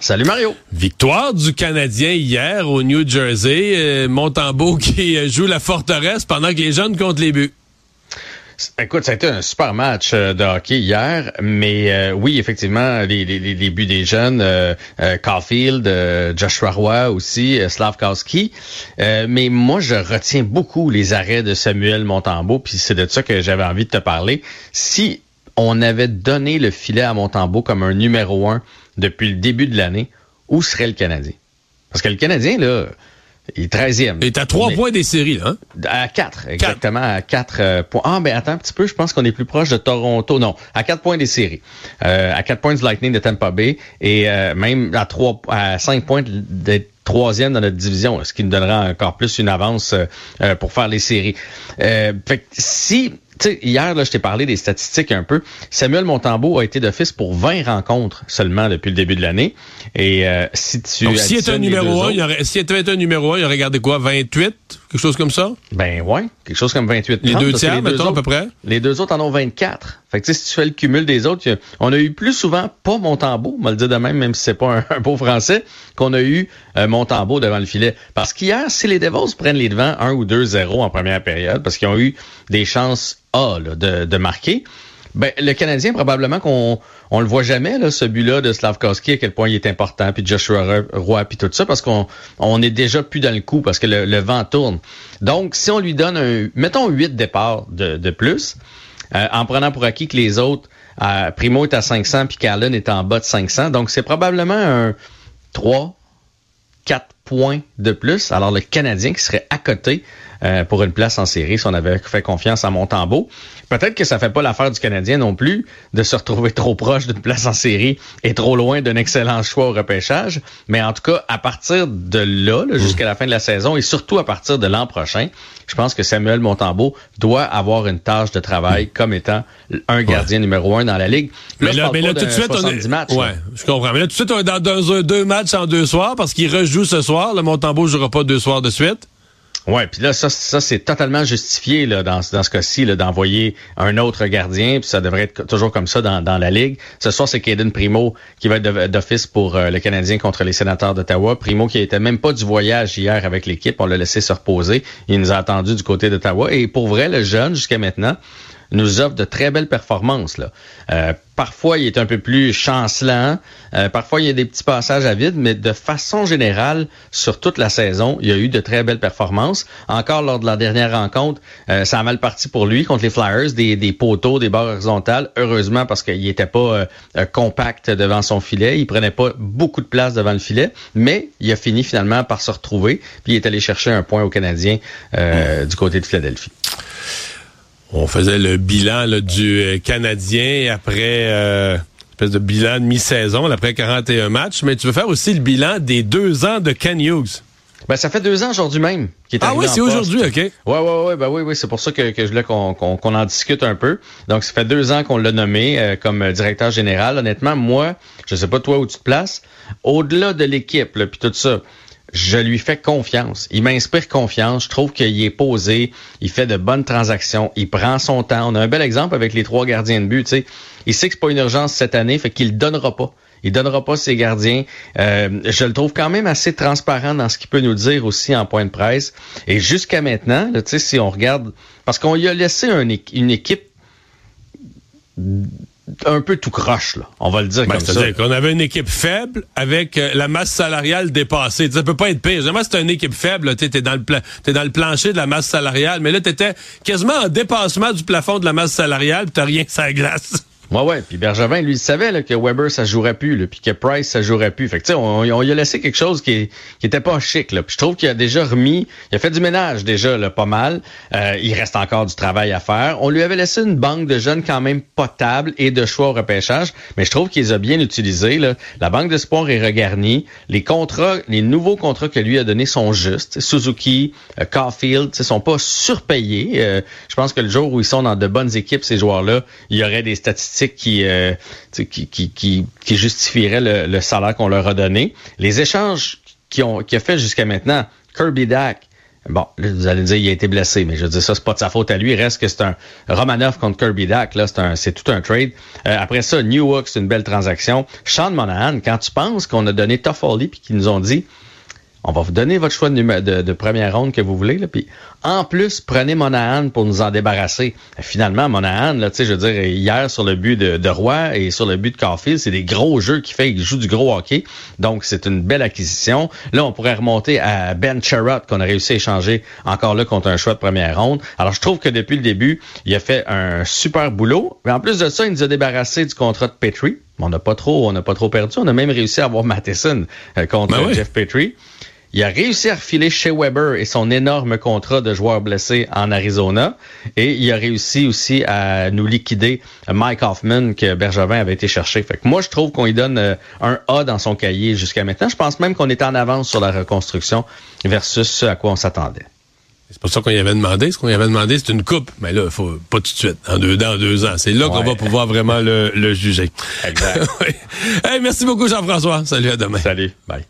Salut Mario. Victoire du Canadien hier au New Jersey. Euh, Montembeau qui euh, joue la forteresse pendant que les jeunes comptent les buts. Écoute, ça a été un super match euh, de hockey hier, mais euh, oui, effectivement, les, les, les, buts des jeunes, euh, Caulfield, Joshua Roy aussi, Slavkowski. mais moi, je retiens beaucoup les arrêts de Samuel Montembeau, puis c'est de ça que j'avais envie de te parler. Si on avait donné le filet à Montembeau comme un numéro un depuis le début de l'année, où serait le Canadien? Parce que le Canadien, là, il est 13e. Il est à trois points des séries, là. Hein? À quatre, exactement. À quatre euh, points. Ah, ben attends un petit peu, je pense qu'on est plus proche de Toronto. Non, à quatre points des séries. Euh, à quatre points du Lightning de Tampa Bay et euh, même à trois, à cinq points d'être troisième dans notre division, ce qui nous donnera encore plus une avance pour faire les séries. fait que si sais, hier, là, je t'ai parlé des statistiques un peu. Samuel Montembeau a été d'office pour 20 rencontres seulement depuis le début de l'année. Et euh, si tu Donc, s'il était un numéro 1, il aurait, s'il était un numéro 1, il aurait gardé quoi, 28? Quelque chose comme ça? Ben ouais, quelque chose comme 28. Les deux tiers, mettons, à peu près? Les deux autres en ont 24. Fait que si tu fais le cumul des autres, on a eu plus souvent pas Montembeau, on va le dire de même, même si c'est pas un, beau français, qu'on a eu euh, Montembeau devant le filet. Parce qu'hier, si les Devils prennent les devants 1 ou 2-0 en première période, parce qu'ils ont eu des chances A de, de marquer, ben, le Canadien, probablement qu'on on le voit jamais, là, ce but-là de Slavkowski, à quel point il est important, puis Joshua Roy, puis tout ça, parce qu'on on est déjà plus dans le coup, parce que le, vent tourne. Donc, si on lui donne un, mettons, huit départs de, de plus, euh, en prenant pour acquis que les autres, euh, Primo est à 500, puis Carlin est en bas de 500, donc c'est probablement un 3, 4 points de plus. Alors, le Canadien qui serait à côté euh, pour une place en série si on avait fait confiance à Montembeau. Peut-être que ça fait pas l'affaire du Canadien non plus de se retrouver trop proche d'une place en série et trop loin d'un excellent choix au repêchage. Mais en tout cas, à partir de là, jusqu'à la fin de la saison et surtout à partir de l'an prochain, je pense que Samuel Montembeau doit avoir une tâche de travail comme étant un gardien numéro un dans la ligue. mais là, mais là tout de suite, on est... matchs, ouais, je comprends. Mais là, tout de suite, on est dans deux, deux matchs en deux soirs parce qu'il rejoue ce soir. Le Montembeau jouera pas deux soirs de suite? Ouais, puis là ça, c'est totalement justifié là, dans, ce cas-ci d'envoyer un autre gardien, puis ça devrait être toujours comme ça dans, dans la ligue. Ce soir c'est Caden Primo qui va être d'office pour euh, le Canadien contre les Sénateurs d'Ottawa. Primo qui était même pas du voyage hier avec l'équipe, on l'a laissé se reposer. Il nous a attendu du côté d'Ottawa et pour vrai le jeune jusqu'à maintenant nous offre de très belles performances. Euh, parfois, il est un peu plus chancelant. Euh, parfois, il y a des petits passages à vide, mais de façon générale, sur toute la saison, il y a eu de très belles performances. Encore lors de la dernière rencontre, euh, ça a mal parti pour lui contre les Flyers, des, des poteaux, des barres horizontales. Heureusement, parce qu'il n'était pas compact devant son filet. Il prenait pas beaucoup de place devant le filet, mais il a fini finalement par se retrouver. Puis il est allé chercher un point au Canadien du côté de Philadelphie on faisait le bilan du euh, Canadien après euh, espèce de bilan de mi-saison, après 41 matchs, mais tu veux faire aussi le bilan des deux ans de Ken Hughes. Ben, ça fait deux ans aujourd'hui même qu'il est Ah oui, c'est aujourd'hui, OK. Ouais, ouais, ouais, ben oui, oui, c'est pour ça que, que je voulais qu'on en discute un peu. Donc, ça fait deux ans qu'on l'a nommé euh, comme directeur général. Honnêtement, moi, je sais pas toi où tu te places, au-delà de l'équipe, puis tout ça, je lui fais confiance. Il m'inspire confiance. Je trouve qu'il est posé. Il fait de bonnes transactions. Il prend son temps. On a un bel exemple avec les trois gardiens de but. Il sait que c'est pas une urgence cette année, fait qu'il donnera pas. Il donnera pas ses gardiens. Euh, je le trouve quand même assez transparent dans ce qu'il peut nous dire aussi en point de presse. Et jusqu'à maintenant, là, si on regarde, parce qu'on lui a laissé une équipe un peu tout croche, là. On va le dire ben, comme ça. C'est-à-dire qu'on avait une équipe faible avec euh, la masse salariale dépassée. Ça peut pas être pire. Jamais c'est une équipe faible. Tu es dans le es dans le plancher de la masse salariale, mais là tu étais quasiment en dépassement du plafond de la masse salariale, tu t'as rien que ça glace. Ouais, ouais. Puis Bergevin, lui, il savait là, que Weber, ça jouerait plus, là, puis que Price, ça jouerait plus. Fait que, tu sais, on, on, lui a laissé quelque chose qui, qui était pas chic. Là. Puis je trouve qu'il a déjà remis, il a fait du ménage déjà, là, pas mal. Euh, il reste encore du travail à faire. On lui avait laissé une banque de jeunes quand même potable et de choix au repêchage, mais je trouve qu'il les a bien utilisés. Là. La banque de sport est regarnie. Les contrats, les nouveaux contrats que lui a donnés sont justes. Suzuki, euh, Caulfield, sont pas surpayés. Euh, je pense que le jour où ils sont dans de bonnes équipes, ces joueurs-là, il y aurait des statistiques qui, euh, qui, qui, qui, qui, justifieraient le, salaire qu'on leur a donné. Les échanges qu'ils ont qui a fait jusqu'à maintenant, Kirby Dack, Bon, vous allez dire il a été blessé, mais je dis ça, c'est pas de sa faute à lui. Il reste que c'est un Romanov contre Kirby Dack, là, c'est un, c'est tout un trade. Euh, après ça, New York, c'est une belle transaction. Sean Monahan, quand tu penses qu'on a donné Toffoli puis qu'ils nous ont dit on va vous donner votre choix de, de, de première ronde que vous voulez. Là, puis en plus, prenez Monahan pour nous en débarrasser. Finalement, Monahan, là, je veux dire, hier sur le but de, de Roy et sur le but de Caulfield, c'est des gros jeux qu'il fait. Il joue du gros hockey. Donc, c'est une belle acquisition. Là, on pourrait remonter à Ben Sherrod qu'on a réussi à échanger encore là contre un choix de première ronde. Alors, je trouve que depuis le début, il a fait un super boulot. Mais en plus de ça, il nous a débarrassé du contrat de Petrie. On n'a pas trop, on n'a pas trop perdu. On a même réussi à avoir Matheson euh, contre ben Jeff Petrie. Il a réussi à refiler chez Weber et son énorme contrat de joueur blessé en Arizona. Et il a réussi aussi à nous liquider Mike Hoffman que Bergevin avait été chercher. Fait que moi, je trouve qu'on lui donne euh, un A dans son cahier jusqu'à maintenant. Je pense même qu'on est en avance sur la reconstruction versus ce à quoi on s'attendait. C'est pas ça qu'on y avait demandé. Ce qu'on y avait demandé, c'est une coupe. Mais là, il faut pas tout de suite. En deux, dans deux ans. C'est là qu'on va pouvoir vraiment le, le juger. Exact. hey, merci beaucoup, Jean-François. Salut, à demain. Salut. Bye.